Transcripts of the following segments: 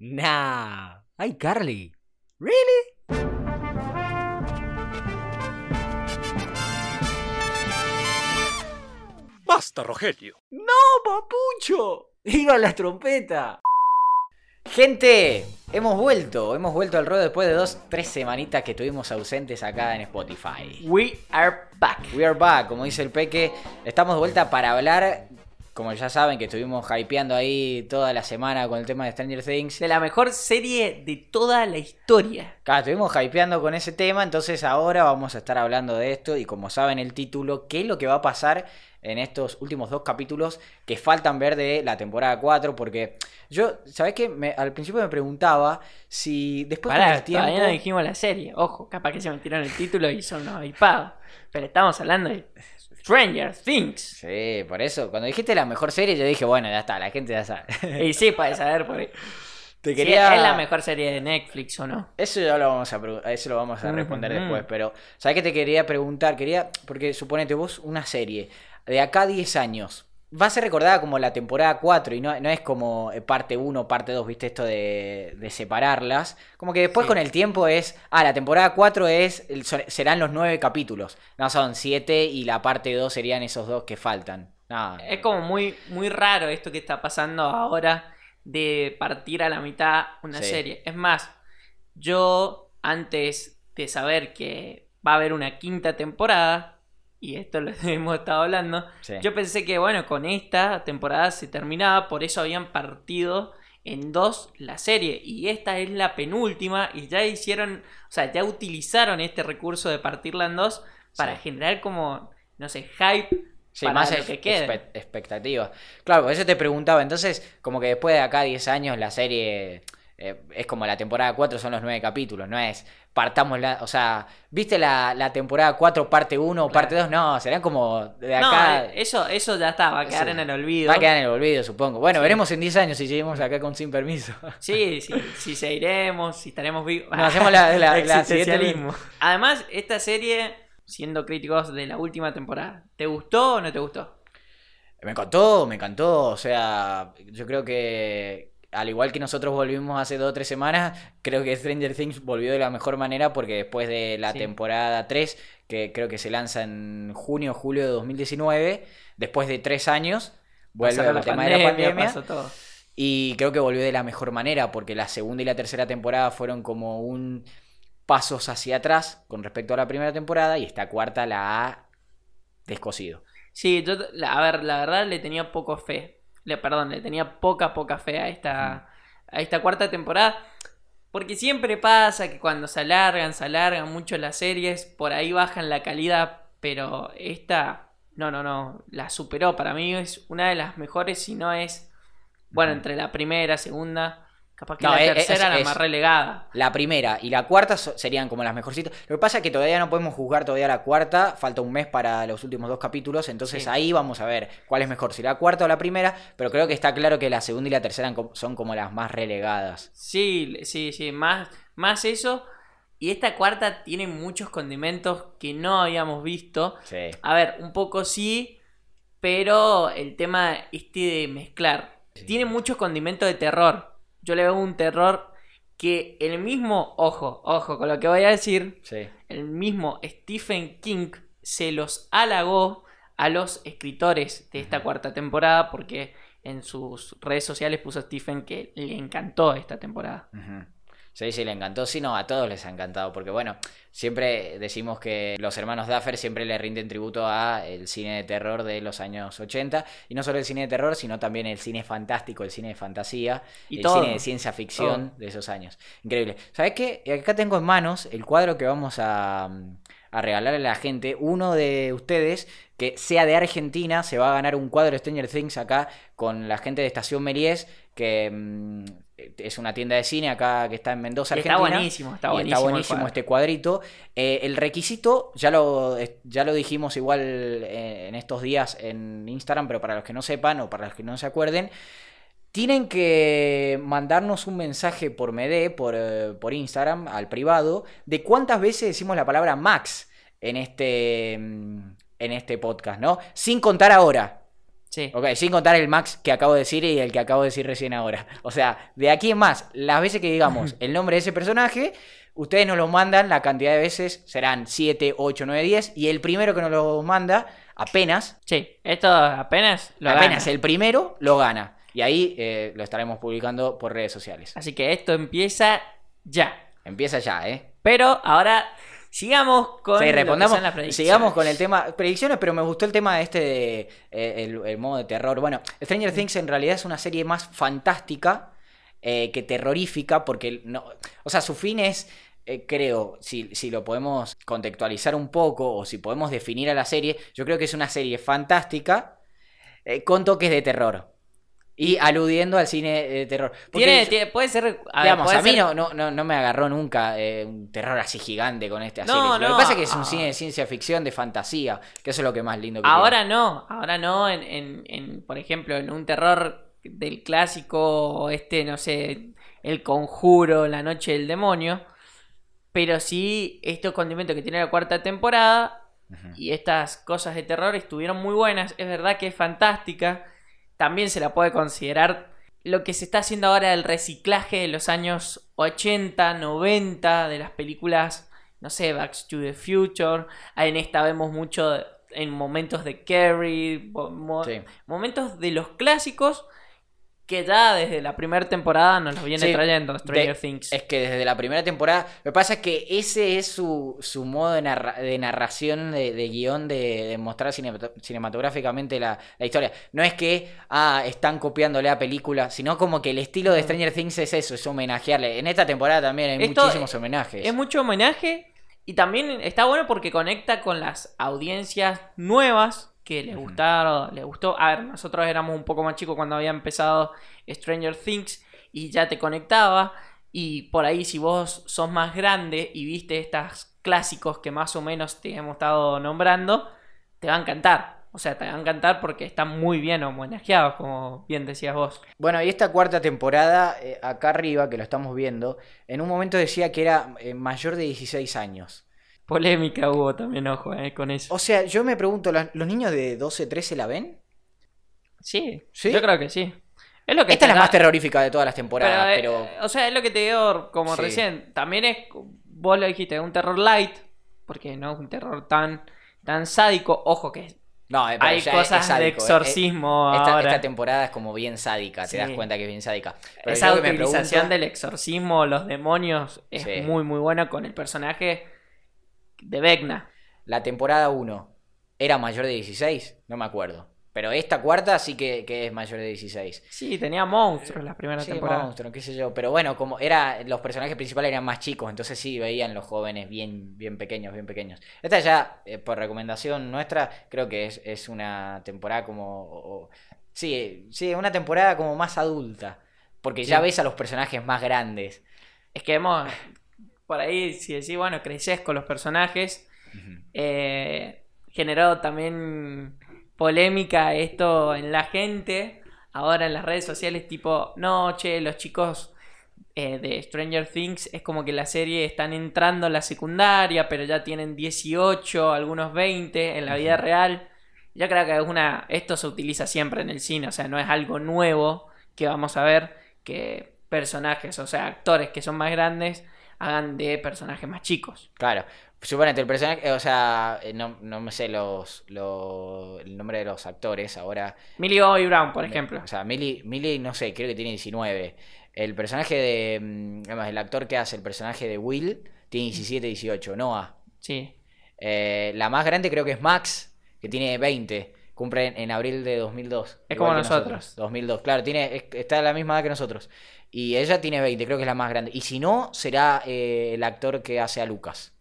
Nah. Ay, Carly. Really? Basta, Rogelio. ¡No, papucho! ¡Iba la trompeta! Gente, hemos vuelto, hemos vuelto al ruedo después de dos, tres semanitas que estuvimos ausentes acá en Spotify. We are back. We are back, como dice el Peque, estamos de vuelta para hablar, como ya saben que estuvimos hypeando ahí toda la semana con el tema de Stranger Things. De la mejor serie de toda la historia. Claro, estuvimos hypeando con ese tema, entonces ahora vamos a estar hablando de esto y como saben el título, ¿qué es lo que va a pasar en estos últimos dos capítulos que faltan ver de la temporada 4? Porque yo, ¿sabés qué? Me- al principio me preguntaba si después con Pará, el tiempo... todavía no dijimos la serie. Ojo, capaz que se metieron el título y son unos hypados. Pero estamos hablando de Stranger Things. Sí, por eso, cuando dijiste la mejor serie yo dije, bueno, ya está, la gente ya sabe. Y sí, puedes saber por ahí. Te Si quería... ¿Es la mejor serie de Netflix o no? Eso ya lo vamos a eso lo vamos a responder después, pero ¿sabes qué te quería preguntar? Quería, porque suponete vos una serie de acá a 10 años. Va a ser recordada como la temporada 4 y no, no es como eh, parte 1, parte 2, viste esto de, de separarlas. Como que después Sí. con el tiempo es, ah, la temporada 4 es, serán los 9 capítulos. No, son 7 y la parte 2 serían esos dos que faltan. No, Es como muy, muy raro esto que está pasando ahora de partir a la mitad una Sí. serie. Es más, yo antes de saber que va a haber una quinta temporada, y esto lo hemos estado hablando, sí. yo pensé que bueno, con esta temporada se terminaba, por eso habían partido en dos la serie. Y esta es la penúltima y ya hicieron, o sea, ya utilizaron este recurso de partirla en dos para Sí. generar como, no sé, hype Sí, para más lo que quede. expe- expectativa. Claro, eso te preguntaba. Entonces, como que después de acá 10 años, la serie eh, es como la temporada 4, son los 9 capítulos. No es partamos la. O sea, ¿viste la, la temporada 4, parte 1 o parte 2? No, serán como de acá. No, eso, eso ya está, va a quedar Sí. en el olvido. Va a quedar en el olvido, supongo. Bueno, Sí. veremos en 10 años si seguimos acá con sin permiso. Sí, sí, si seguiremos, si estaremos vivos. Nos hacemos la- la- la Existencialismo. Además, esta serie, siendo críticos de la última temporada, ¿te gustó o no te gustó? Me encantó, me encantó. O sea, yo creo que al igual que nosotros volvimos hace dos o tres semanas, creo que Stranger Things volvió de la mejor manera porque después de la Sí. temporada 3, que creo que se lanza en junio o julio de 2019, después de tres años, vuelve el tema de la pandemia. todo. Y creo que volvió de la mejor manera porque la segunda y la tercera temporada fueron como un pasos hacia atrás con respecto a la primera temporada y esta cuarta la ha descosido. Sí, yo, a ver, la verdad le tenía poco fe. Le, perdón, le tenía poca, poca fe a esta, a esta cuarta temporada. Porque siempre pasa que cuando se alargan, se alargan mucho las series, por ahí bajan la calidad, pero esta, no, no, no, la superó. Para mí es una de las mejores, si no es, bueno, entre la primera, segunda, capaz que No, la es- tercera, es- la es- más relegada. La primera y la cuarta so- serían como las mejorcitas. Lo que pasa es que todavía no podemos juzgar todavía la cuarta, falta un mes para los últimos dos capítulos, entonces Sí. ahí vamos a ver cuál es mejor, si la cuarta o la primera, pero creo que está claro que la segunda y la tercera son como las más relegadas. Sí, sí, sí, más, más eso. Y esta cuarta tiene muchos condimentos que no habíamos visto. Sí. A ver, un poco sí, pero el tema este de mezclar. Tiene muchos condimentos de terror. Yo le veo un terror que el mismo, ojo, ojo con lo que voy a decir, Sí. el mismo Stephen King se los halagó a los escritores de esta cuarta temporada porque en sus redes sociales puso a Stephen que le encantó esta temporada. Sí, sí, le encantó. Sí, no, a todos les ha encantado. Porque, bueno, siempre decimos que los hermanos Duffer siempre le rinden tributo a el cine de terror de los años 80. Y no solo el cine de terror, sino también el cine fantástico, el cine de fantasía, Y el todo. cine de ciencia ficción de esos años. Increíble. ¿Sabes qué? Acá tengo en manos el cuadro que vamos a, a regalarle a la gente. Uno de ustedes que sea de Argentina se va a ganar un cuadro de Stranger Things acá con la gente de Estación Melies, que mm, es una tienda de cine acá que está en Mendoza, está Argentina. buenísimo, está buenísimo. está buenísimo cuadro. este cuadrito. Eh, el requisito, ya lo, ya lo dijimos igual eh, en estos días en Instagram, pero para los que no sepan o para los que no se acuerden, tienen que mandarnos un mensaje por MD, por, eh, por Instagram, al privado, de cuántas veces decimos la palabra Max en este, mm, en este podcast, ¿no? Sin contar ahora. Sí. Ok, sin contar el max que acabo de decir y el que acabo de decir recién ahora. O sea, de aquí en más, las veces que digamos el nombre de ese personaje, ustedes nos lo mandan, la cantidad de veces serán 7, 8, 9, 10. Y el primero que nos lo manda, apenas, Sí, esto apenas lo apenas gana. el primero lo gana. Y ahí eh, lo estaremos publicando por redes sociales. Así que esto empieza ya. Empieza ya, ¿eh? Pero ahora sigamos con Sí, respondamos. son las predicciones. Sigamos con el tema predicciones, pero me gustó el tema este de eh, el, el modo de terror. Bueno, Stranger Things en realidad es una serie más fantástica eh, que terrorífica, porque no, o sea, su fin es, eh, creo, si, si lo podemos contextualizar un poco o si podemos definir a la serie, yo creo que es una serie fantástica eh, con toques de terror. Y aludiendo al cine de terror. Tiene, yo- tiene- puede ser. A, ver, Digamos, puede a mí ser- no, no, no, no me agarró nunca eh, un terror así gigante con esta No, serie. Lo no, que pasa es que es un ah. cine de ciencia ficción, de fantasía, que eso es lo que más lindo que Ahora no, ahora no, en, en, en, por ejemplo, en un terror del clásico, este, no sé, El Conjuro, La Noche del Demonio, pero sí estos condimentos que tiene la cuarta temporada y estas cosas de terror estuvieron muy buenas, es verdad que es fantástica, también se la puede considerar lo que se está haciendo ahora el reciclaje de los años 80, 90 de las películas, no sé, Back to the Future, en esta vemos mucho en momentos de Carrie, mo- mo- Sí. momentos de los clásicos que ya desde la primera temporada nos los viene Sí, trayendo Stranger de- Things. Es que desde la primera temporada. Lo que pasa es que ese es su, su modo de, narra- de narración, de, de guion, de, de mostrar cinemat- cinematográficamente la, la historia. No es que ah, están copiándole a película, sino como que el estilo de Stranger Things es eso, es homenajearle. En esta temporada también hay Esto muchísimos homenajes. Es mucho homenaje y también está bueno porque conecta con las audiencias nuevas que les gustaron, les gustó. A ver, nosotros éramos un poco más chicos cuando había empezado Stranger Things y ya te conectaba. Y por ahí, si vos sos más grande y viste estos clásicos que más o menos te hemos estado nombrando, te va a encantar. O sea, te va a encantar porque están muy bien homenajeados, como bien decías vos. Bueno, y esta cuarta temporada, eh, acá arriba, que lo estamos viendo, en un momento decía que era eh, mayor de 16 años. Polémica hubo también, ojo, eh, con eso. O sea, yo me pregunto, ¿la- ¿los niños de 12, 13 la ven? Sí, ¿Sí? yo creo que sí. Es lo que Esta es la más terrorífica de todas las temporadas, eh, pero... O sea, es lo que te digo como Sí. recién. También es, vos lo dijiste, un terror light, porque no es un terror tan, tan sádico. Ojo que No, eh, hay cosas sádico, de eh, exorcismo eh, esta, ahora. esta temporada es como bien sádica, te Sí. das cuenta que es bien sádica. Pero Esa utilización pregunto- del exorcismo, los demonios, es Sí. muy, muy buena con el personaje de Vecna. La temporada 1, ¿era mayor de 16? No me acuerdo. Pero esta cuarta sí que, que es mayor de 16. Sí, tenía monstruos la primera Sí, temporada. qué sé yo. Pero bueno, como era, los personajes principales eran más chicos, entonces sí veían los jóvenes bien, bien pequeños, bien pequeños. Esta ya, eh, por recomendación nuestra, creo que es, es una temporada como. o- o- sí, sí, una temporada como más adulta. Porque ya ves a los personajes más grandes. Es que hemos, por ahí, si decís, bueno, creces con los personajes, eh, generó también polémica esto en la gente, ahora en las redes sociales, tipo, no, che, los chicos eh, de Stranger Things es como que la serie están entrando a la secundaria, pero ya tienen 18, algunos 20 en la vida real. Yo creo que es una, esto se utiliza siempre en el cine, o sea, no es algo nuevo que vamos a ver que personajes, o sea, actores que son más grandes hagan de personajes más chicos. Claro. Suponete, el personaje, eh, o sea, eh, no, no me sé los, los- el nombre de los actores ahora. Millie Bobby Brown, por ejemplo. O sea, Millie, Millie, no sé, creo que tiene 19. El personaje de. mm, Además, el actor que hace el personaje de Will tiene 17, 18. Noah. Sí. Eh, la más grande creo que es Max, que tiene 20. Cumple en, en abril de 2002. Es como que nosotros. 2002, claro, tiene, es- está a la misma edad que nosotros. Y ella tiene 20, creo que es la más grande. Y si no, será eh, el actor que hace a Lucas.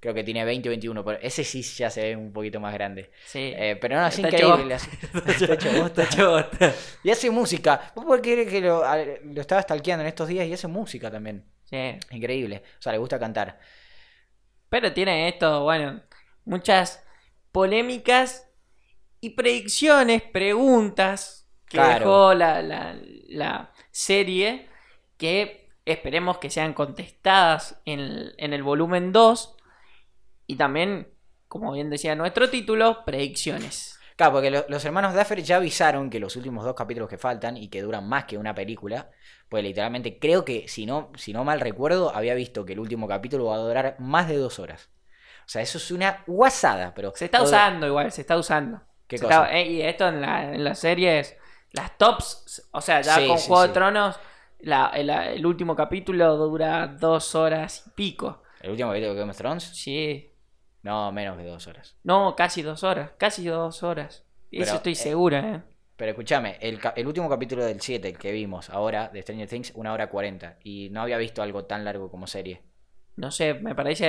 Creo que tiene 20 o 21, pero ese sí ya se ve un poquito más grande. Sí. Eh, pero no, es Está increíble. Está. Y hace música. ¿Vos por qué crees que lo, lo estaba stalkeando en estos días y hace música también? Sí. Increíble. O sea, le gusta cantar. Pero tiene esto, bueno, muchas polémicas y predicciones, preguntas que Claro. dejó la, la- la serie que esperemos que sean contestadas en el, en el volumen 2 y también, como bien decía nuestro título, predicciones. Claro, porque lo- los hermanos Duffer ya avisaron que los últimos dos capítulos que faltan y que duran más que una película, pues literalmente creo que, si no, si no mal recuerdo, había visto que el último capítulo va a durar más de dos horas. O sea, eso es una guasada, pero... Se está todo- usando igual, se está usando. ¿Qué Se cosa? está- eh, y esto en la, en las series, las tops, o sea, ya Sí, con sí, Juego sí. de Tronos, la- el, el último capítulo dura dos horas y pico. ¿El último capítulo de Game of Thrones? Sí, No, menos de dos horas. no, casi dos horas, casi dos horas. Eso estoy eh, segura, ¿eh? Pero escúchame, el, el último capítulo del 7, el que vimos ahora, de Stranger Things, una hora 40. Y no había visto algo tan largo como serie. No sé, me parece.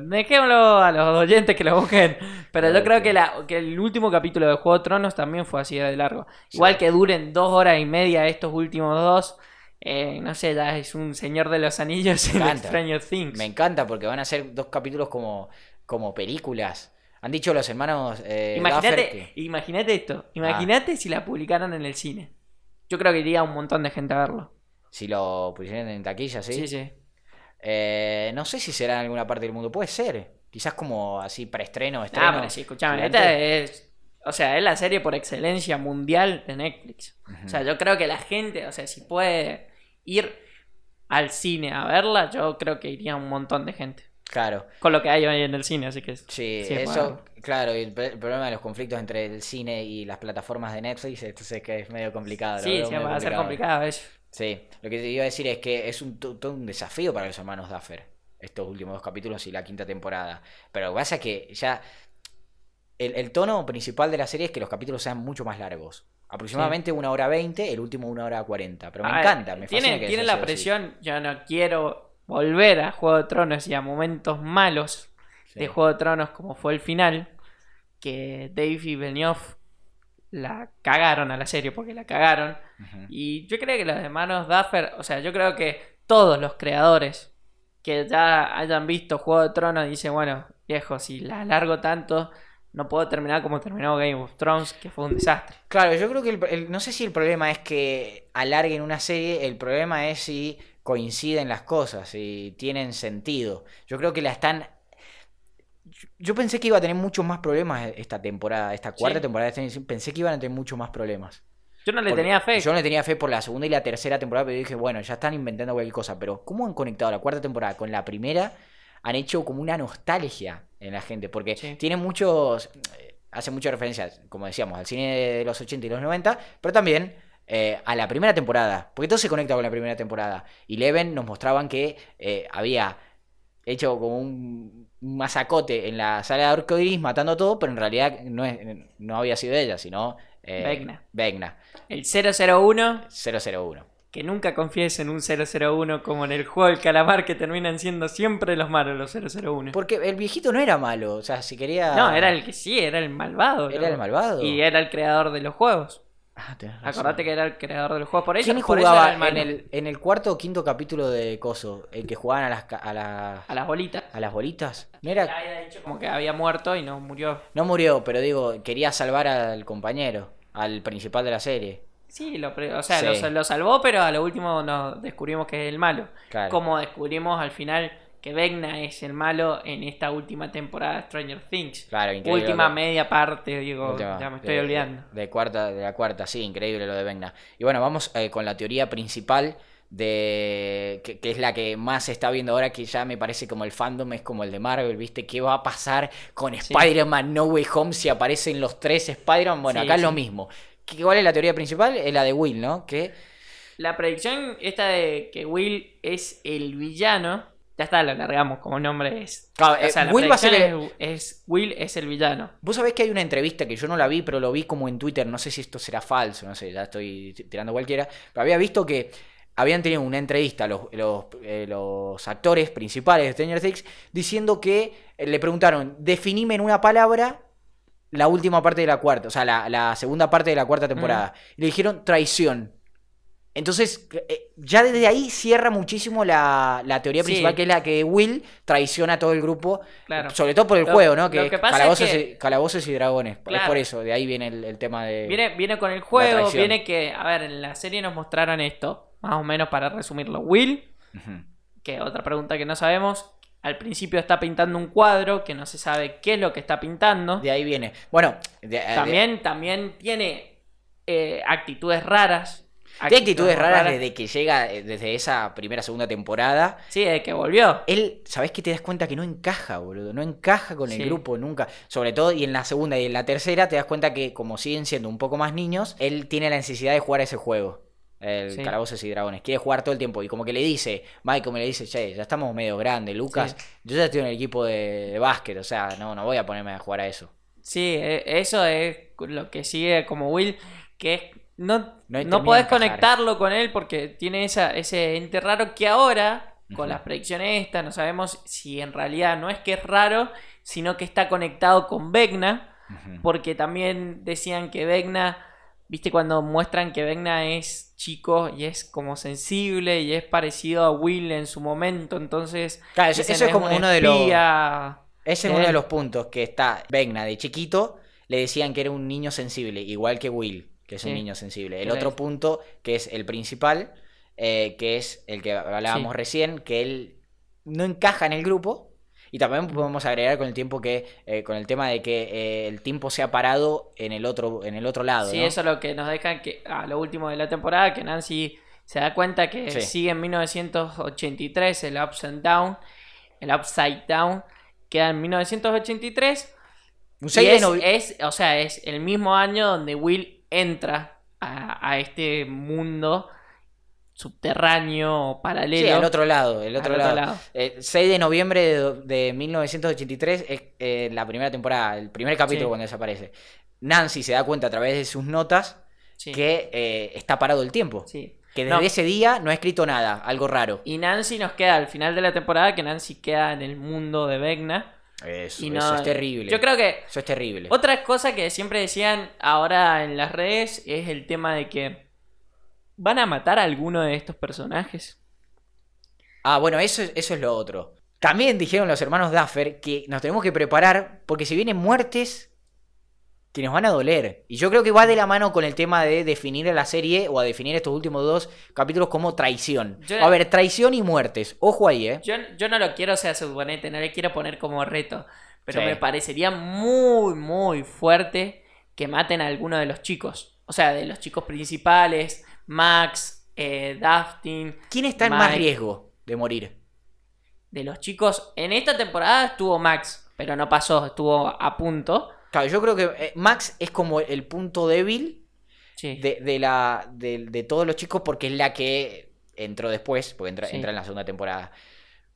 Dejémoslo a los oyentes que lo busquen. Pero yo creo que, la, que el último capítulo de Juego de Tronos también fue así de largo. Sí. Igual que duren dos horas y media estos últimos dos. Eh, no sé, ya es un Señor de los Anillos en. Stranger Things. Me encanta porque van a ser dos capítulos como, como películas. Han dicho los hermanos eh, Imagínate, esto. Ah. Imagínate si la publicaran en el cine. Yo creo que iría un montón de gente a verlo. si lo pusieran en taquilla, ¿sí? Sí, sí. Eh, no sé si será en alguna parte del mundo. Puede ser. Quizás como así preestreno, estreno. Ah, pero sí, escuchame. Esta es. O sea, es la serie por excelencia mundial de Netflix. O sea, yo creo que la gente, o sea, si puede ir al cine a verla, yo creo que iría un montón de gente. Claro. Con lo que hay hoy en el cine, así que. Sí, Sí, eso, bueno. claro, y el, problema de los conflictos entre el cine y las plataformas de Netflix, entonces que es medio complicado. Sí, sí, va a ser complicado eso. Sí, lo que te iba a decir es que es un, to- todo un desafío para los hermanos Duffer, estos últimos dos capítulos y la quinta temporada. Pero lo que pasa es que ya el, el tono principal de la serie es que los capítulos sean mucho más largos. Aproximadamente una hora veinte, el último una hora cuarenta. Pero me A ver, encanta, me tiene, fascina que tiene haya la así. presión, yo no quiero volver a Juego de Tronos y a momentos malos Sí. de Juego de Tronos como fue el final, que Dave y Benioff la cagaron a la serie porque la cagaron. Y yo creo que los hermanos Duffer, o sea, yo creo que todos los creadores que ya hayan visto Juego de Tronos dicen, bueno, viejo, si la alargo tanto, no puedo terminar como terminó Game of Thrones, que fue un desastre. Claro, yo creo que el- el- no sé si el problema es que alarguen una serie, el problema es si coinciden las cosas, si tienen sentido. Yo creo que la están... yo- pensé que iba a tener muchos más problemas esta temporada, esta cuarta Sí. temporada Things, pensé que iban a tener muchos más problemas. Yo no le Porque tenía fe. Yo no le tenía fe por la segunda y la tercera temporada, pero dije, bueno, ya están inventando cualquier cosa. Pero ¿cómo han conectado la cuarta temporada con la primera? Han hecho como una nostalgia en la gente, porque Sí. tiene muchos... eh, Hace muchas referencias, como decíamos, al cine de los 80 y los 90, pero también eh, a la primera temporada, porque todo se conecta con la primera temporada. Y Leven nos mostraban que eh, había hecho como un masacote en la sala de arcoiris matando todo, pero en realidad no, es, no había sido ella, sino eh, Vecna. Vecna, El 001, 001. Que nunca confíes en un 001 como en el juego del calamar, que terminan siendo siempre los malos los 001. Porque el viejito no era malo, o sea, si quería... No, era el que sí, era el malvado. Era el malvado. Y era el creador de los juegos. Ah. Acordate que era el creador de los juegos. Por eso, ¿Quién por jugaba el en el, en el cuarto o quinto capítulo de Coso? El que jugaban a las, a las, A las bolitas. a las bolitas. No, era, había dicho como que había muerto y no murió. no murió, pero digo, quería salvar al compañero, al principal de la serie. Sí, lo, o sea, Sí. lo, lo salvó, pero a lo último nos descubrimos que es el malo. Claro. Como descubrimos al final que Vecna es el malo en esta última temporada de Stranger Things. Claro, increíble. Última lo- media parte, digo, última- ya me estoy de- olvidando. De, de cuarta, de la cuarta, sí, increíble lo de Vecna. Y bueno, vamos eh, con la teoría principal de que, que es la que más se está viendo ahora, que ya me parece como el fandom, es como el de Marvel, ¿viste? ¿Qué va a pasar con Sí. Spider-Man No Way Home si aparecen los tres Spider-Man? Bueno, Sí, acá es lo mismo. ¿Qué- ¿Cuál es la teoría principal? Es la de Will, ¿no? Que La predicción esta de que Will es el villano, ya está, lo largamos como nombre es. Claro, O eh, sea, la Will va a ser es, es- Will es el villano. Vos sabés que hay una entrevista que yo no la vi, pero lo vi como en Twitter, no sé si esto será falso, no sé, ya estoy tirando cualquiera, pero había visto que habían tenido una entrevista los, los, eh, los actores principales de Stranger Things diciendo que eh, le preguntaron, definime en una palabra la última parte de la cuarta, o sea, la, la segunda parte de la cuarta temporada. Le dijeron traición. Entonces, eh, ya desde ahí cierra muchísimo la, la teoría Sí. principal, que es la que Will traiciona a todo el grupo Claro. sobre todo por el Lo- juego, ¿no? Que, que calabozos, es que- y, calabozos y dragones. Es por eso, de ahí viene el, el tema de. Viene, viene con el juego, viene que, a ver, en la serie nos mostraron esto, más o menos para resumirlo. Will, Ujú. que otra pregunta que no sabemos, al principio está pintando un cuadro que no se sabe qué es lo que está pintando. De ahí viene. Bueno, de- de- También, también tiene eh, actitudes raras. Tiene actitudes raras desde que llega, eh, desde esa primera, segunda temporada. Sí, desde que volvió. Él, ¿sabés que te das cuenta que no encaja, boludo? No encaja con el Sí. grupo nunca. Sobre todo, y en la segunda y en la tercera te das cuenta que, como siguen siendo un poco más niños, él tiene la necesidad de jugar ese juego. El Sí. Calabozos y Dragones. Quiere jugar todo el tiempo. Y como que le dice, Michael me le dice, che, ya estamos medio grandes, Lucas. Yo ya estoy en el equipo de, de básquet, o sea, no, no voy a ponerme a jugar a eso. Sí, e- eso es lo que sigue como Will, que es, no, No no, podés conectarlo con él porque tiene esa, ese ente raro que ahora, con las predicciones estas, no sabemos si en realidad no es que es raro, sino que está conectado con Vecna, porque también decían que Vecna, viste cuando muestran que Vecna es chico y es como sensible y es parecido a Will en su momento, entonces... Claro, eso, es como un uno de los... espía". Ese es uno de los puntos que está Vegna de chiquito, le decían que era un niño sensible, igual que Will, que es un niño sensible. El otro punto, que es el principal, eh, que es el que hablábamos Sí. recién, que él no encaja en el grupo. Y también podemos agregar con el tiempo que, eh, con el tema de que eh, el tiempo se ha parado en el otro, en el otro lado. Sí, ¿no? eso es lo que nos deja que a lo último de la temporada, que Nancy se da cuenta que Sí. sigue en 1983 el Ups and Down, el Upside Down, queda en 1983. Un Y 6 de es, es, o sea, es el mismo año donde Will entra a, a este mundo subterráneo paralelo. Sí, al otro lado, el otro Al lado. otro lado. Eh, 6 de noviembre de, de 1983 es eh, la primera temporada, el primer capítulo Sí. cuando desaparece. Nancy se da cuenta a través de sus notas Sí, que eh, está parado el tiempo. sí. Que desde No. ese día no ha escrito nada, algo raro. Y Nancy nos queda al final de la temporada, que Nancy queda en el mundo de Vecna. Eso, Y eso no, es terrible. Yo creo que Eso es terrible. Otra cosa que siempre decían ahora en las redes es el tema de que van a matar a alguno de estos personajes. Ah, bueno, eso, es- eso es lo otro. También dijeron los hermanos Duffer que nos tenemos que preparar porque si vienen muertes que nos van a doler. Y yo creo que va de la mano con el tema de definir a la serie o a definir estos últimos dos capítulos como traición. A ver, traición y muertes. Ojo ahí, ¿eh? Yo, yo no lo quiero ser suponente, no le quiero poner como reto, pero Sí. me parecería muy, muy fuerte que maten a alguno de los chicos. O sea, de los chicos principales, Max, eh, Dustin, ¿Quién está en más riesgo de morir? de los chicos. En esta temporada estuvo Max, pero no pasó, estuvo a punto. Claro, yo creo que eh, Max es como el punto débil Sí. de, de la, de, de todos los chicos porque es la que entró después, porque entra, Sí. entra en la segunda temporada.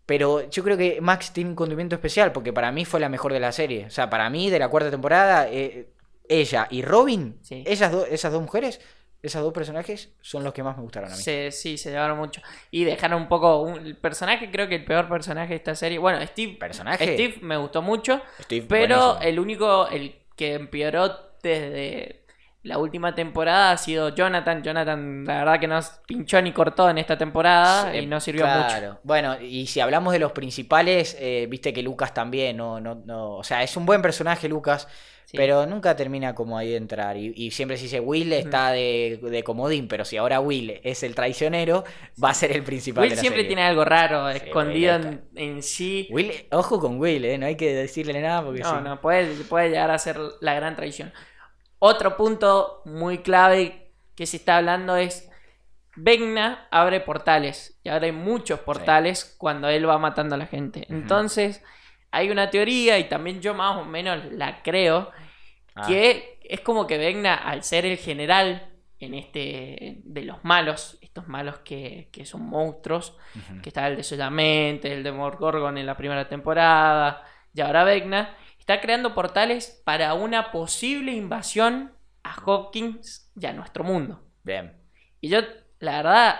Pero yo creo que Max tiene un condimento especial porque para mí fue la mejor de la serie. O sea, para mí de la cuarta temporada, eh, ella y Robin, Sí. ellas dos esas dos mujeres, esos dos personajes son los que más me gustaron a mí. Se- sí, se llevaron mucho. Y dejaron un poco. un- el personaje, creo que el peor personaje de esta serie. Bueno, Steve. ¿Personaje? Steve me gustó mucho. Steve, Pero buenísimo. el único. El que empeoró desde la última temporada ha sido Jonathan. Jonathan, la verdad que no pinchó ni cortó en esta temporada Sí, y no sirvió mucho. claro. Bueno, y si hablamos de los principales, eh, viste que Lucas también, no, no, no, o sea, es un buen personaje Lucas, Sí. pero nunca termina como ahí de entrar. Y, y siempre se dice Will está de, de comodín, pero si ahora Will es el traicionero, va a ser el principal. Will de la siempre serie. tiene algo raro, Sí, escondido en, en sí. Will, ojo con Will, eh, no hay que decirle nada porque No, no, puede, puede llegar a ser la gran traición. Otro punto muy clave que se está hablando es Vecna abre portales y abre muchos portales cuando él va matando a la gente. Entonces, hay una teoría y también yo más o menos la creo Ah, que es como que Vecna al ser el general en este de los malos, estos malos que, que son monstruos, que está el de Solamente, el de Morgorgon en la primera temporada, y ahora Vecna, está creando portales para una posible invasión a Hopkins y a nuestro mundo. Bien. Y yo, la verdad,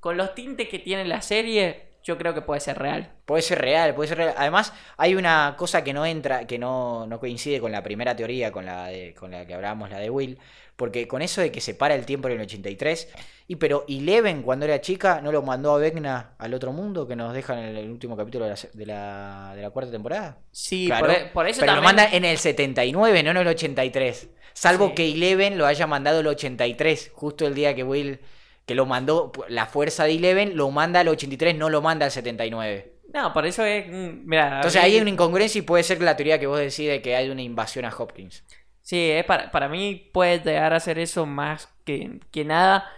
con los tintes que tiene la serie, yo creo que puede ser real. Puede ser real, puede ser real. Además, hay una cosa que no entra, que no, no coincide con la primera teoría, con la, de, con la que hablábamos, la de Will. Porque con eso de que se para el tiempo en el 83. Y pero Eleven, cuando era chica, ¿no lo mandó a Vecna al otro mundo que nos dejan en el último capítulo de la, de la, de la cuarta temporada? Sí, Claro, por, e- por eso pero lo manda en el 79, no en el 83. Salvo Sí. que Eleven lo haya mandado el 83, justo el día que Will, que lo mandó, la fuerza de Eleven lo manda al 83, no lo manda al 79. No, por eso es. mm, Mira, Entonces ahí hay una incongruencia y puede ser la teoría que vos decís de que hay una invasión a Hopkins. Sí, es para, para mí puede llegar a ser eso más que, que nada.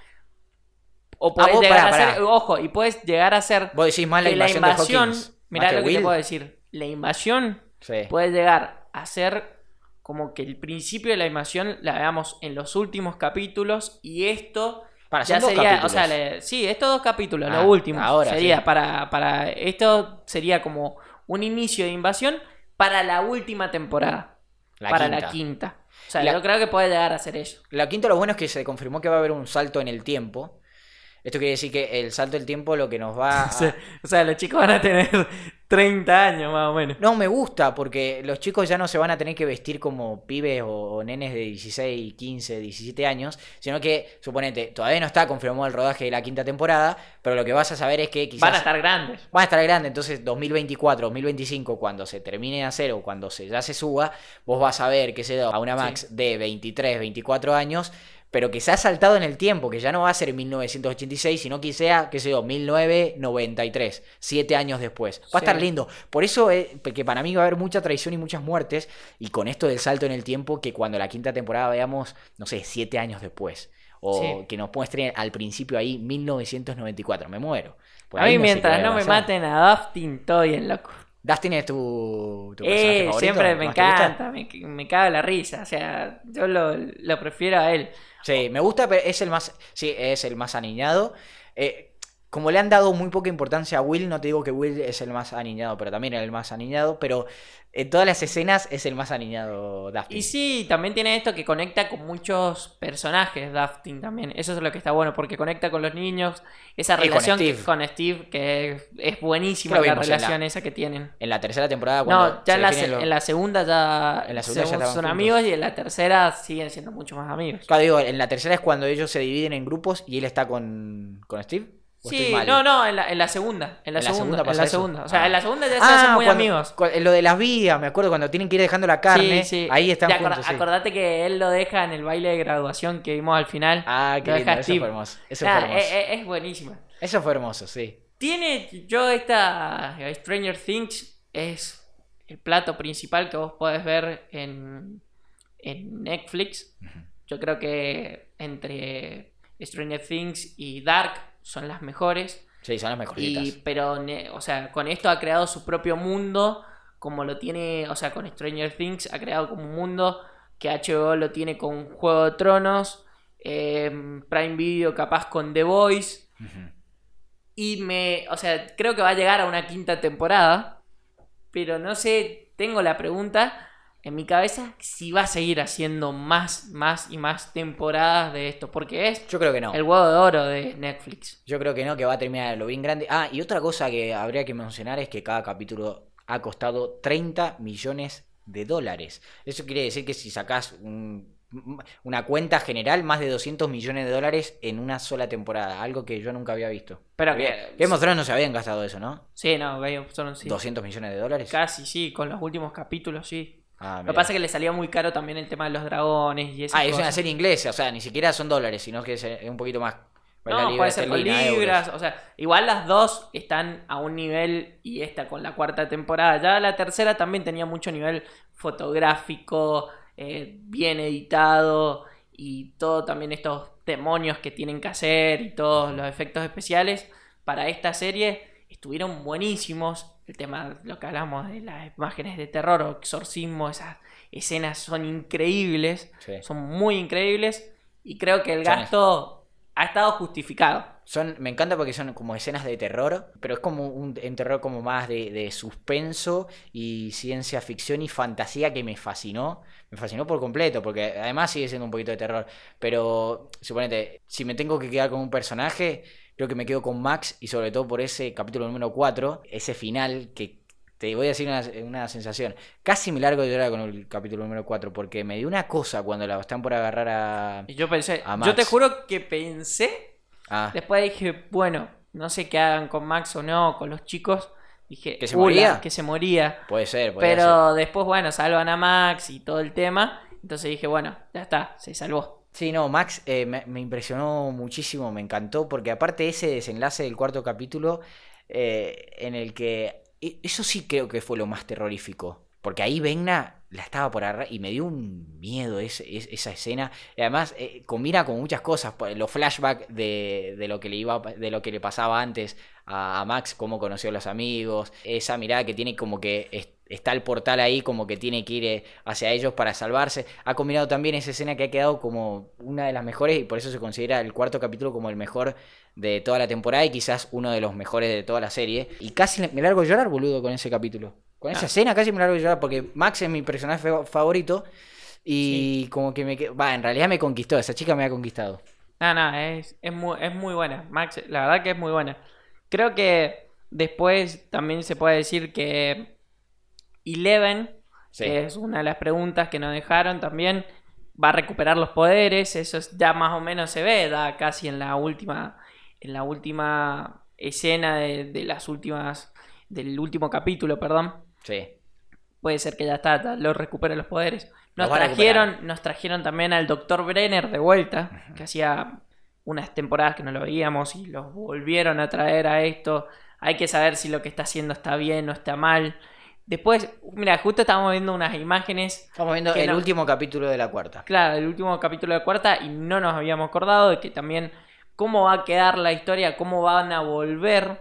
O puedes Ah, vos, llegar a pará. Ojo, y puedes llegar a ser. Vos decís más la la invasión, de. Mirá más lo que te puedo decir. La invasión Sí. puede llegar a ser como que el principio de la invasión la veamos en los últimos capítulos y esto Para, ya sería, o capítulos. sea, le- sí, estos dos capítulos, Ah, los últimos, ahora sería sí. para, para, esto sería como un inicio de invasión para la última temporada, La para quinta. la quinta. O sea, La- yo creo que puede llegar a ser eso. La quinta lo bueno es que se confirmó que va a haber un salto en el tiempo. Esto quiere decir que el salto del tiempo lo que nos va a... O sea, los chicos van a tener 30 años más o menos. No me gusta porque los chicos ya no se van a tener que vestir como pibes o, nenes de 16, 15, 17 años, sino que, suponete, todavía no está confirmado el rodaje de la quinta temporada, pero lo que vas a saber es que quizás... Van a estar grandes. Van a estar grandes, entonces 2024, 2025, cuando se termine de hacer o cuando se, ya se suba, vos vas a ver, que se da a una Max de 23, 24 años, pero que se ha saltado en el tiempo, que ya no va a ser 1986, sino que sea, que sé yo, 1993, siete años después. Va a estar lindo. Por eso es que para mí va a haber mucha traición y muchas muertes, y con esto del salto en el tiempo, que cuando la quinta temporada veamos, no sé, siete años después. O Sí. que nos muestren al principio ahí 1994. Me muero. A mí no mientras qué no me maten a Dustin, estoy bien loco. Dustin es tu, tu personaje Eh, favorito. siempre me encanta, me, me caga la risa. O sea, yo lo, lo prefiero a él. Sí, me gusta, pero es el más. Sí, es el más aniñado. Eh, como le han dado muy poca importancia a Will, no te digo que Will es el más aniñado, pero también el más aniñado. Pero en todas las escenas es el más aniñado Dustin. Y sí, también tiene esto que conecta con muchos personajes, Dustin también. Eso es lo que está bueno, porque conecta con los niños. Esa Y relación Steve. con Steve, que es, buenísima la relación esa que tienen. En la tercera temporada, cuando. No, ya se en la, se- en la segunda ya, En la segunda ya son- estaban son juntos. amigos y en la tercera siguen siendo mucho más amigos. Claro, digo, en la tercera es cuando ellos se dividen en grupos y él está con, con Steve. ¿O estoy Sí, mal? no, no, en la, en la segunda. En la, ¿En segunda, segunda en la eso? segunda. O sea, Ah. en la segunda ya se Ah, hacen muy cuando- amigos. cu- lo de las vías, me acuerdo cuando tienen que ir dejando la carne. Sí, sí. Ahí están juntos. Acordate que él lo deja en el baile de graduación que vimos al final. Ah, qué lindo, eso fue hermoso. Eso Nah, fue hermoso. es, es- es buenísima. Eso fue hermoso, sí. Tiene, yo esta Stranger Things es el plato principal que vos podés ver en, en Netflix. Yo creo que entre Stranger Things y Dark son las mejores. Sí, son las Y, mejorcitas. pero, o sea, con esto ha creado su propio mundo, como lo tiene, o sea, con Stranger Things ha creado como un mundo que HBO lo tiene con Juego de Tronos, eh, Prime Video capaz con The Voice. Y me, o sea, creo que va a llegar a una quinta temporada, pero no sé, tengo la pregunta en mi cabeza si va a seguir haciendo más, más y más temporadas de esto, porque es Yo creo que no. el huevo de oro de Netflix. Yo creo que no, que va a terminar lo bien grande. Ah, y otra cosa que habría que mencionar es que cada capítulo ha costado 30 millones de dólares. Eso quiere decir que si sacás un- una cuenta general, más de 200 millones de dólares en una sola temporada. Algo que yo nunca había visto. Pero que, Game of Thrones no se habían gastado eso, ¿no? sí, no, Game of Thrones sí. 200 millones de dólares. Casi, sí, con los últimos capítulos, sí. Ah, Lo que pasa es que le salía muy caro también el tema de los dragones y esas Ah, es una cosas. serie inglesa, o sea, ni siquiera son dólares, sino que es eh, un poquito más. No, puede ser con euros. libras, o sea, igual las dos están a un nivel y esta con la cuarta temporada. Ya la tercera también tenía mucho nivel fotográfico, eh, bien editado y todo también estos demonios que tienen que hacer y todos los efectos especiales para esta serie estuvieron buenísimos. El tema, lo que hablamos de las imágenes de terror o exorcismo, esas escenas son increíbles, Sí. son muy increíbles y creo que el Son gasto ha estado justificado. Son, me encanta porque son como escenas de terror, pero es como un, un terror como más de, de suspenso y ciencia ficción y fantasía que me fascinó. Me fascinó por completo, porque además sigue siendo un poquito de terror. Pero, suponete, si me tengo que quedar con un personaje, creo que me quedo con Max y sobre todo por ese capítulo número 4, ese final que te voy a decir una, una sensación. Casi me largo de llorar con el capítulo número 4, porque me dio una cosa cuando la están por agarrar a... Y yo pensé, A yo te juro que pensé, Ah, después dije, bueno, no sé qué hagan con Max o no, con los chicos. Dije, ¿Que se "Ula, moría? Que se moría. puede ser, ser. Pero después, bueno, salvan a Max y todo el tema. Entonces dije, bueno, ya está, se salvó. Sí, no, Max eh, me, impresionó muchísimo, me encantó, porque aparte ese desenlace del cuarto capítulo eh, en el que... e- Eso sí creo que fue lo más terrorífico. Porque ahí Vegna la estaba por agarrar y me dio un miedo ese- es- esa escena. Y además eh, combina con muchas cosas. por- Los flashbacks de, de lo que le iba de lo que le pasaba antes a, a Max, cómo conoció a los amigos. Esa mirada que tiene como que está el portal ahí, como que tiene que ir eh, hacia ellos para salvarse. Ha combinado también esa escena que ha quedado como una de las mejores y por eso se considera el cuarto capítulo como el mejor de toda la temporada y quizás uno de los mejores de toda la serie. Y casi me largo a llorar, boludo, con ese capítulo. Con esa Ah. escena casi me largo a llorar porque Max es mi personaje fa- favorito y como que me... Va, en realidad me conquistó, esa chica me ha conquistado. No, no, es, es, muy, es muy buena. Max, la verdad que es muy buena. Creo que después también se puede decir que Eleven, Sí. que es una de las preguntas que nos dejaron también, va a recuperar los poderes. Eso es- ya más o menos se ve, da casi en la última, en la última escena de, de las últimas, del último capítulo, perdón. Sí. Puede ser que ya está, lo recupere los poderes. Nos trajeron, nos trajeron también al Dr. Brenner de vuelta, que hacía unas temporadas que no lo veíamos y los volvieron a traer a esto. Hay que saber si lo que está haciendo está bien o está mal. Después, mira, justo estábamos viendo unas imágenes, Estamos viendo el no- último capítulo de la cuarta. claro, del último capítulo de cuarta y no nos habíamos acordado de que también cómo va a quedar la historia, cómo van a volver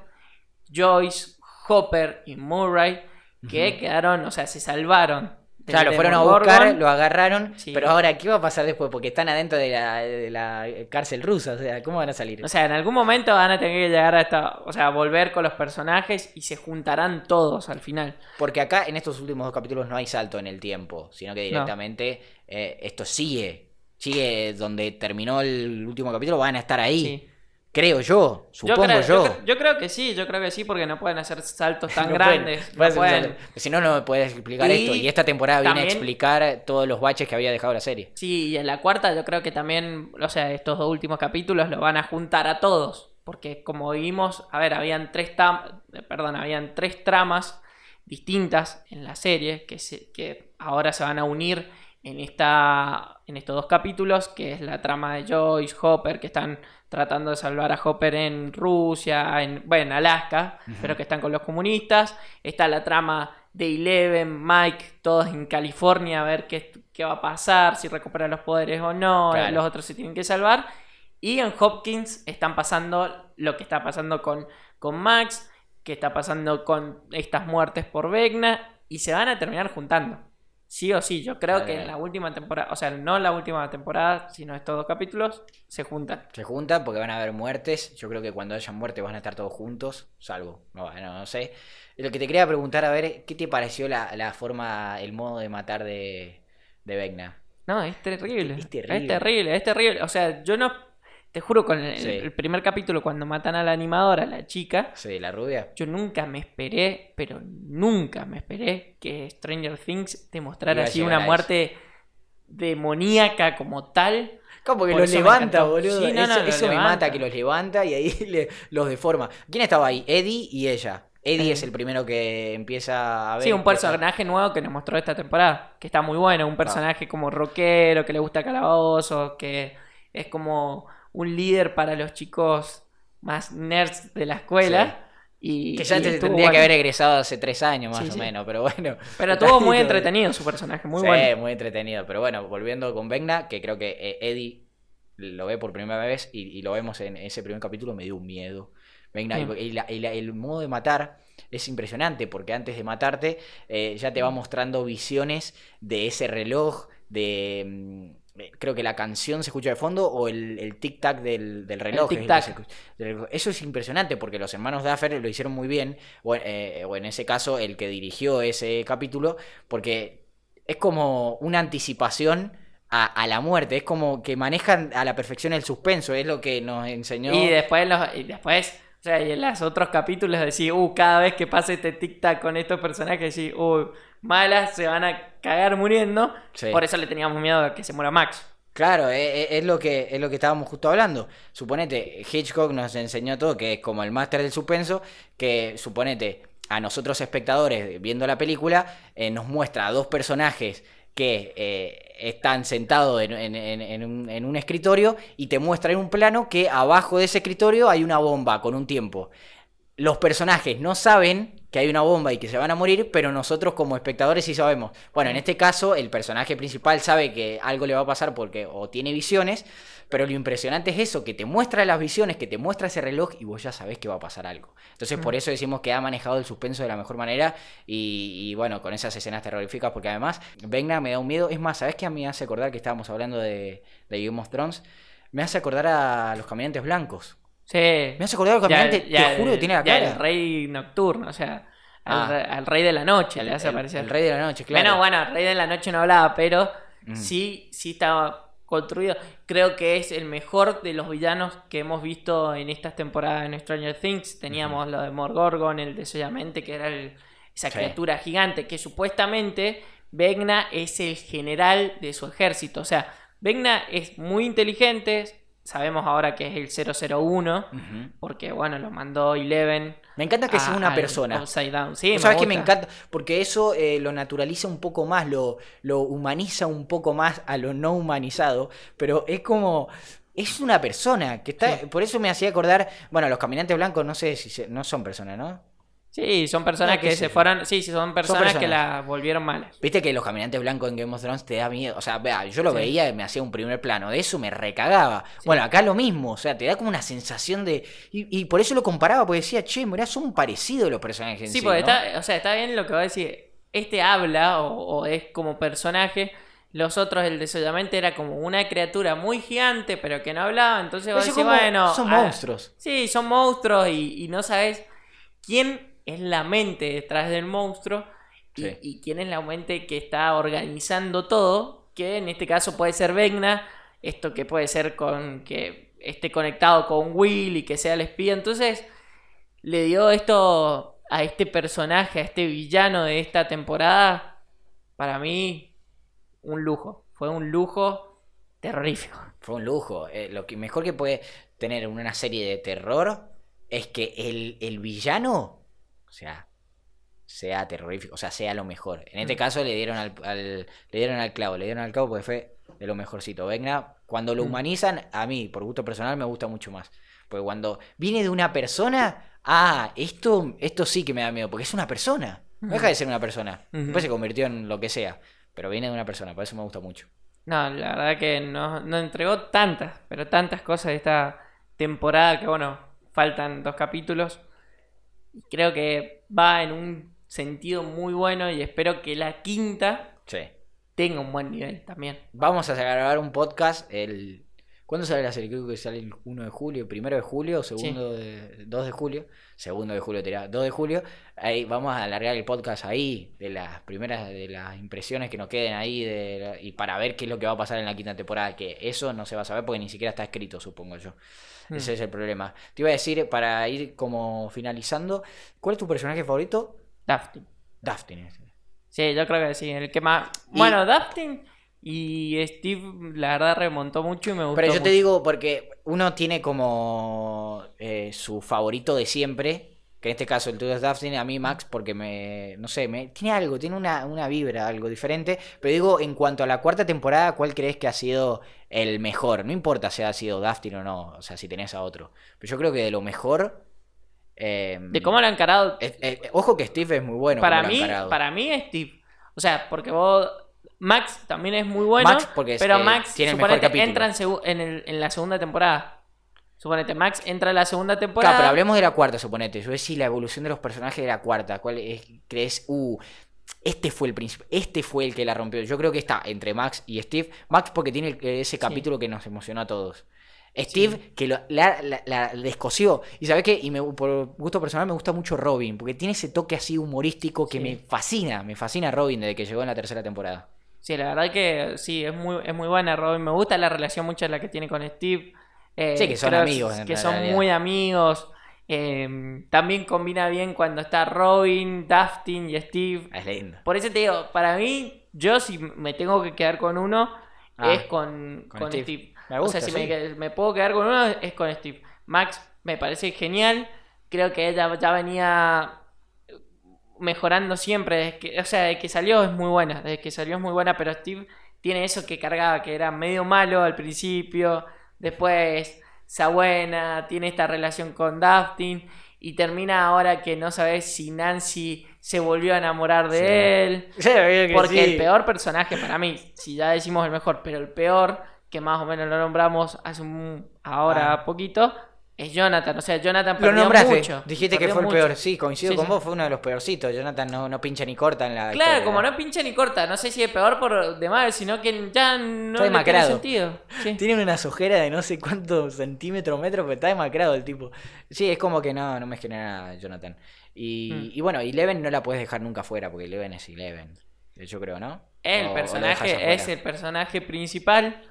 Joyce, Hopper y Murray, que quedaron, o sea, se salvaron. Claro, fueron a buscar, lo agarraron, Sí. pero ahora, ¿qué va a pasar después? Porque están adentro de la, de la cárcel rusa, o sea, ¿cómo van a salir? O sea, en algún momento van a tener que llegar a esta, o sea, volver con los personajes y se juntarán todos al final. Porque acá en estos últimos dos capítulos no hay salto en el tiempo, sino que No. directamente eh, esto sigue. Sigue donde terminó el último capítulo, van a estar ahí. Sí. Creo yo, supongo creo, yo. yo creo que sí, yo creo que sí, porque no pueden hacer saltos tan No grandes. pueden no pueden. Si no, no me puedes explicar Y esto. Y esta temporada viene a explicar todos los baches que había dejado la serie. Sí, y en la cuarta yo creo que también, o sea, estos dos últimos capítulos lo van a juntar a todos. Porque como vimos, a ver, habían tres, tam- eh, perdón, habían tres tramas distintas en la serie que, se- que ahora se van a unir en, esta, en estos dos capítulos, que es la trama de Joyce, Hopper, que están tratando de salvar a Hopper en Rusia, en, bueno, en Alaska, pero que están con los comunistas. Está la trama de Eleven, Mike, todos en California, a ver qué, qué va a pasar, si recuperan los poderes o no, Claro. los otros se tienen que salvar. Y en Hopkins están pasando lo que está pasando con, con Max, que está pasando con estas muertes por Vecna, y se van a terminar juntando. Sí o sí, yo creo Vale, que en la última temporada, o sea, no en la última temporada, sino estos dos capítulos, se juntan. Se juntan porque van a haber muertes. Yo creo que cuando haya muertes van a estar todos juntos. Salvo. No, bueno, no sé. Lo que te quería preguntar, a ver, ¿qué te pareció la, la forma, el modo de matar de, de Vecna? No, es terrible. Es Es terrible. terrible. Es terrible, O sea, yo no. Te juro, con el, Sí. el primer capítulo, cuando matan a la animadora, la chica, Sí, la rubia. yo nunca me esperé, pero nunca me esperé que Stranger Things demostrara Iba a así una muerte demoníaca como tal. ¿Cómo que Por los levanta, boludo? Sí, no, no, eso me levanta. mata que los levanta y ahí le- los deforma. ¿Quién estaba ahí? Eddie y ella. Eddie Sí. es el primero que empieza a ver. Sí, un personaje nuevo que nos mostró esta temporada, que está muy bueno, Ah. un personaje como rockero, que le gusta calabozos, que es como un líder para los chicos más nerds de la escuela. Y, Que ya y tendría que haber egresado hace tres años más Sí, o sí. menos, pero bueno. Pero estuvo muy entretenido su personaje, muy sí, bueno. muy entretenido. Pero bueno, volviendo con Vecna, que creo que eh, Eddie lo ve por primera vez y, y lo vemos en ese primer capítulo, me dio un miedo. Vecna, Sí. y, la- la- el modo de matar es impresionante porque antes de matarte eh, ya te va mostrando visiones de ese reloj, de... Creo que la canción se escucha de fondo o el, el tic-tac del, del reloj. el escucha. Del- Eso es impresionante porque los hermanos Duffer lo hicieron muy bien, o, eh, o en ese caso el que dirigió ese capítulo, porque es como una anticipación a, a la muerte, es como que manejan a la perfección el suspenso, es lo que nos enseñó. Y después, los, y después, o sea, y en los otros capítulos decís, uh, cada vez que pase este tic-tac con estos personajes, decís, uh, malas, se van a cagar muriendo. Sí. Por eso le teníamos miedo a que se muera Max. Claro, e- e- es, lo que, es lo que estábamos justo hablando. Suponete, Hitchcock nos enseñó todo, que es como el máster del suspenso, que suponete, a nosotros espectadores viendo la película, eh, nos muestra a dos personajes que eh, están sentados en, un, en un escritorio y te muestra en un plano que abajo de ese escritorio hay una bomba con un tiempo. Los personajes no saben que hay una bomba y que se van a morir, pero nosotros como espectadores sí sabemos. Bueno, en este caso el personaje principal sabe que algo le va a pasar porque o tiene visiones, pero lo impresionante es eso, que te muestra las visiones, que te muestra ese reloj y vos ya sabés que va a pasar algo. Entonces por eso decimos que ha manejado el suspenso de la mejor manera y, y bueno, con esas escenas terroríficas, porque además Venga me da un miedo. Es más, ¿sabés qué a mí me hace acordar que estábamos hablando de, de Game of Thrones? Me hace acordar a los caminantes blancos. Sí. Me hace acordar al caminante, te juro que tiene la ya cara. el rey nocturno, o sea, al, Ah. al rey de la noche le hace aparecer. el rey de la noche, claro. Bueno, bueno, el rey de la noche no hablaba, pero Mm. sí, sí estaba construido. Creo que es el mejor de los villanos que hemos visto en estas temporadas en Stranger Things. Teníamos lo de Morgorgon, el desollamente, que era el- esa Sí. criatura gigante, que supuestamente Vecna es el general de su ejército. O sea, Vecna es muy inteligente, sabemos ahora que es el 001, Ujú. porque bueno, lo mandó Eleven. Me encanta que sea una persona. Upside Down. Sí, ¿Sabes que me gusta. encanta? Porque eso eh, lo naturaliza un poco más, lo, lo humaniza un poco más a lo no humanizado, pero es como... Es una persona que está... Sí. Por eso me hacía acordar... Bueno, los caminantes blancos no sé si... se- no son personas, ¿no? Sí, son personas que se fueron. Sí, sí, son personas, que personas. la volvieron malas. Viste que los caminantes blancos en Game of Thrones te da miedo. O sea, vea, yo lo Sí. veía y me hacía un primer plano. De eso me recagaba. Sí. Bueno, acá lo mismo. O sea, te da como una sensación de. Y, y por eso lo comparaba, porque decía, che, mirá, son parecidos los personajes. en Sí, sí, porque ¿no? está, o sea, está bien lo que va a decir. Este habla o, o es como personaje. Los otros, el desollamente era como una criatura muy gigante, pero que no hablaba. Entonces vos decís, bueno. Son ah, monstruos. Sí, son monstruos y, y no sabes quién es la mente detrás del monstruo y, Sí. y quién es la mente que está organizando todo, que en este caso puede ser Vecna, esto que puede ser con que esté conectado con Will y que sea el espía, entonces le dio esto a este personaje, a este villano de esta temporada, para mí un lujo, fue un lujo terrorífico. Fue un lujo. Eh, lo que mejor que puede tener una serie de terror es que el, el villano, o sea, sea terrorífico, o sea, sea lo mejor. En este Mm. caso le dieron al, al- le dieron al clavo, le dieron al clavo porque fue de lo mejorcito. Vegna, cuando lo Mm. humanizan, a mí, por gusto personal, me gusta mucho más. Porque cuando viene de una persona, ah, esto, esto sí que me da miedo, porque es una persona. No deja de ser una persona. Después se convirtió en lo que sea. Pero viene de una persona, por eso me gusta mucho. No, la verdad que no, no entregó tantas, pero tantas cosas de esta temporada que bueno, faltan dos capítulos. Y creo que va en un sentido muy bueno y espero que la quinta Sí. tenga un buen nivel también. Vamos a grabar un podcast el... ¿Cuándo sale la serie? Creo que sale el 1 de julio, primero de julio, segundo de... 2 de julio, segundo de julio, tirá, 2 de julio. Ahí vamos a alargar el podcast ahí, de las primeras, de las impresiones que nos queden ahí, de y para ver qué es lo que va a pasar en la quinta temporada, que eso no se va a saber porque ni siquiera está escrito, supongo yo. Mm. Ese es el problema. Te iba a decir, para ir como finalizando, ¿cuál es tu personaje favorito? Daftin. Daphne. Sí, yo creo que sí, el que más... Y- Bueno, Daftin y Steve la verdad remontó mucho y me gustó Pero yo te digo, porque uno tiene como eh, su favorito de siempre, que en este caso el tuyo es Daphne, a mí Max, porque me, no sé, me, tiene algo, tiene una, una vibra, algo diferente. Pero digo, en cuanto a la cuarta temporada, ¿cuál crees que ha sido el mejor? No importa si ha sido Daphne o no, o sea, si tenés a otro. Pero yo creo que de lo mejor... eh, De cómo lo han encarado eh, ojo que Steve es muy bueno. para mí, para mí Steve. O sea, porque vos. Max también es muy bueno. Max, porque es, pero eh, Max, tiene el mejor capítulo. entra en, en, el- en la segunda temporada. Suponete, Max entra en la segunda Claro, temporada. pero hablemos de la cuarta, suponete. Yo decía la evolución de los personajes de la cuarta. ¿Cuál es, crees? Uh, este fue el príncipe, este fue el que la rompió. Yo creo que está entre Max y Steve. Max porque tiene ese capítulo que nos emocionó a todos. Steve, que lo- la, la- la descosió. Y sabes qué? Y me, por gusto personal me gusta mucho Robin, porque tiene ese toque así humorístico que Sí. me fascina. Me fascina Robin desde que llegó en la tercera temporada. Sí, la verdad que sí, es muy, es muy buena Robin. Me gusta la relación mucha la que tiene con Steve. Eh, Sí, que son amigos, en Que son muy amigos. Eh, también combina bien cuando está Robin, Dustin y Steve. Es lindo. Por eso te digo, para mí, yo si me tengo que quedar con uno, Ah, es con, con con Steve. Steve. Me o gusta, sea, si sí. me, me puedo quedar con uno, es con Steve. Max me parece genial. Creo que ella ya venía mejorando siempre. Desde que, o sea, desde que salió es muy buena. Desde que salió es muy buena, pero Steve tiene eso que cargaba, que era medio malo al principio. Después, buena tiene esta relación con Dustin. Y termina ahora que no sabes si Nancy se volvió a enamorar de Sí. él. Sí, Porque sí. el peor personaje para mí, si ya decimos el mejor, pero el peor, que más o menos lo nombramos hace un, ahora Ah. poquito, es Jonathan. O sea, Jonathan Lo perdió nombraste, mucho. dijiste que fue el peor. Sí, coincido Sí, con sí. vos, fue uno de los peorcitos. Jonathan no, no pincha ni corta en la Claro, historia, como no pincha ni corta, no sé si es peor por de Marvel, sino que ya no Está le tiene sentido. Sí. Tiene unas ojeras de no sé cuántos centímetros, metros, pero está demacrado el tipo. Sí, es como que no, no me genera nada, Jonathan. Y, Mm. y bueno, Eleven no la puedes dejar nunca fuera, porque Eleven es Eleven. Yo creo, ¿no? El O- lo personaje es el personaje principal.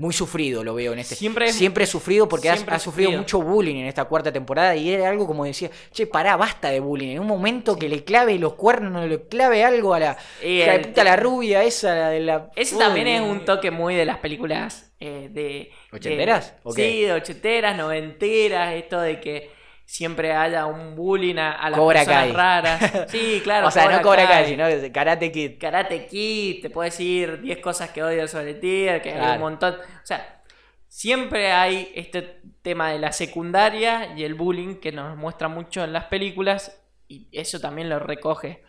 Muy sufrido lo veo en este. Siempre Siempre, es- sufrido porque ha- siempre ha, sufrido sufrido. mucho bullying en esta cuarta temporada y era algo como decía, che, pará, basta de bullying. En un momento que le clave los cuernos, no le clave algo a la, el- puta, la rubia esa, la de la... Ese Uy, también es un toque muy de las películas eh, de... ¿Ochenteras? de- ¿O qué? Sí, de ochenteras, noventeras, esto de que siempre haya un bullying a, a las Cobra personas Kai. raras. Sí, claro. o sea, no Cobra Kai, sino Karate Kid. Karate Kid, te puedo decir 10 cosas que odio sobre ti, que hay un montón. O sea, siempre hay este tema de la secundaria y el bullying que nos muestra mucho en las películas y eso también lo recoge.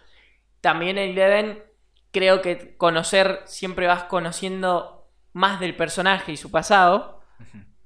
También en Eleven creo que conocer, siempre vas conociendo más del personaje y su pasado.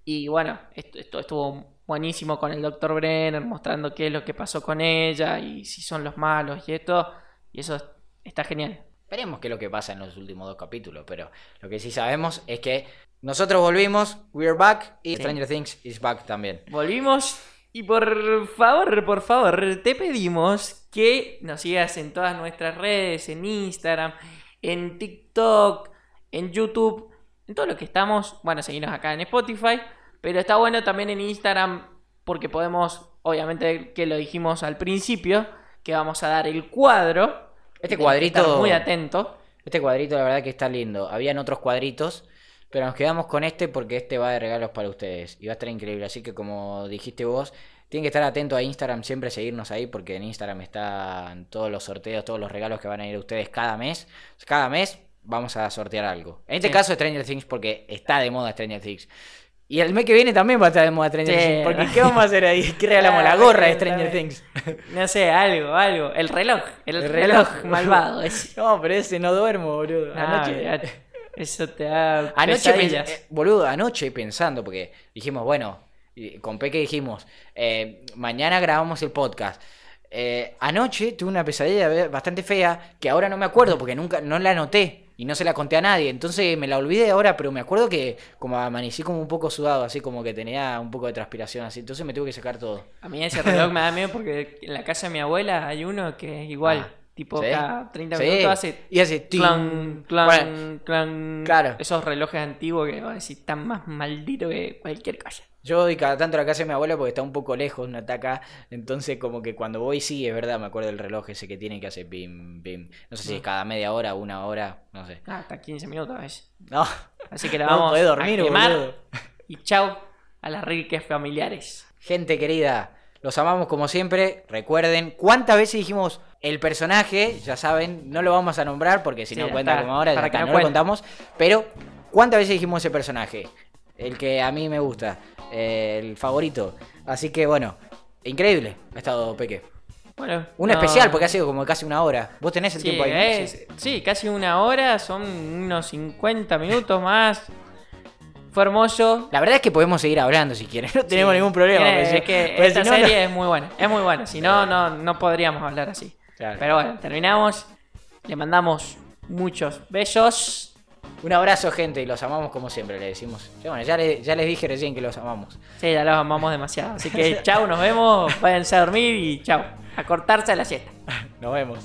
Y bueno, esto, esto estuvo buenísimo con el Dr. Brenner mostrando qué es lo que pasó con ella y si son los malos y esto. Y eso está genial. Veremos qué es lo que pasa en los últimos dos capítulos, pero lo que sí sabemos es que nosotros volvimos, we're back, y Sí. Stranger Things is back también. Volvimos y por favor, por favor, te pedimos que nos sigas en todas nuestras redes, en Instagram, en TikTok, en YouTube, en todo lo que estamos. Bueno, seguimos acá en Spotify, pero está bueno también en Instagram porque podemos, obviamente que lo dijimos al principio, que vamos a dar el cuadro. Este cuadrito- Muy atento. Este cuadrito la verdad que está lindo. Habían otros cuadritos, pero nos quedamos con este porque este va de regalos para ustedes. Y va a estar increíble. Así que como dijiste vos, tienen que estar atentos a Instagram, siempre seguirnos ahí porque en Instagram están todos los sorteos, todos los regalos que van a ir a ustedes cada mes. Cada mes vamos a sortear algo. En este Sí. caso Stranger Things porque está de moda Stranger Things. Y el mes que viene también va a estar de moda Stranger Sí. Things. Porque ¿qué vamos a hacer ahí? ¿Qué regalamos? La gorra de Stranger Things. No sé, algo, algo. El reloj, el, El reloj, reloj. malvado. ese. No, pero ese no duermo, boludo. Ah, Anoche-. Eso te da Anoche, pesadillas. eh, boludo, anoche pensando, porque dijimos, bueno, con Peque dijimos, eh, mañana grabamos el podcast. Eh, anoche tuve una pesadilla bastante fea que ahora no me acuerdo porque nunca no la anoté y no se la conté a nadie. Entonces me la olvidé ahora, pero me acuerdo que como amanecí como un poco sudado, así como que tenía un poco de transpiración así. Entonces me tuve que sacar todo. A mí ese reloj me da miedo porque en la casa de mi abuela hay uno que es igual. Ah, tipo, ¿sí? cada 30 Sí. minutos hace Y hace clan, clan, Bueno, clan. claro. Esos relojes antiguos que decís están más malditos que cualquier cosa. Yo voy cada tanto a la casa de mi abuela porque está un poco lejos, no está acá. Entonces, como que cuando voy, sí, es verdad, me acuerdo del reloj ese que tiene que hacer pim, pim. No sé si es Mm. cada media hora, una hora, no sé. Ah, hasta 15 minutos a veces. No, Así que la no vamos podés dormir, a quemar. boludo. Y chau a las riques familiares. Gente querida, los amamos como siempre. Recuerden, ¿cuántas veces dijimos el personaje? Ya saben, no lo vamos a nombrar porque si Sí, no cuenta está, como ahora, ya está, no no lo contamos. Pero, ¿cuántas veces dijimos ese personaje? El que a mí me gusta, eh, el favorito. Así que bueno, increíble ha estado Peque. Bueno, Un no- especial porque ha sido como casi una hora. ¿Vos tenés el Sí, tiempo ahí? es- sí, casi una hora, son unos 50 minutos más. Fue hermoso. La verdad es que podemos seguir hablando si quieren, no tenemos Sí. ningún problema. Es que esta si no, no- serie es muy buena, es muy buena. Si no, no, no podríamos hablar así. Claro. Pero bueno, terminamos. Le mandamos muchos besos. Un abrazo, gente, y los amamos como siempre, le decimos. Bueno, ya, le- ya les dije recién que los amamos. Sí, ya los amamos demasiado. Así que chau, nos vemos. Váyanse a dormir y chau. A cortarse la siesta. Nos vemos.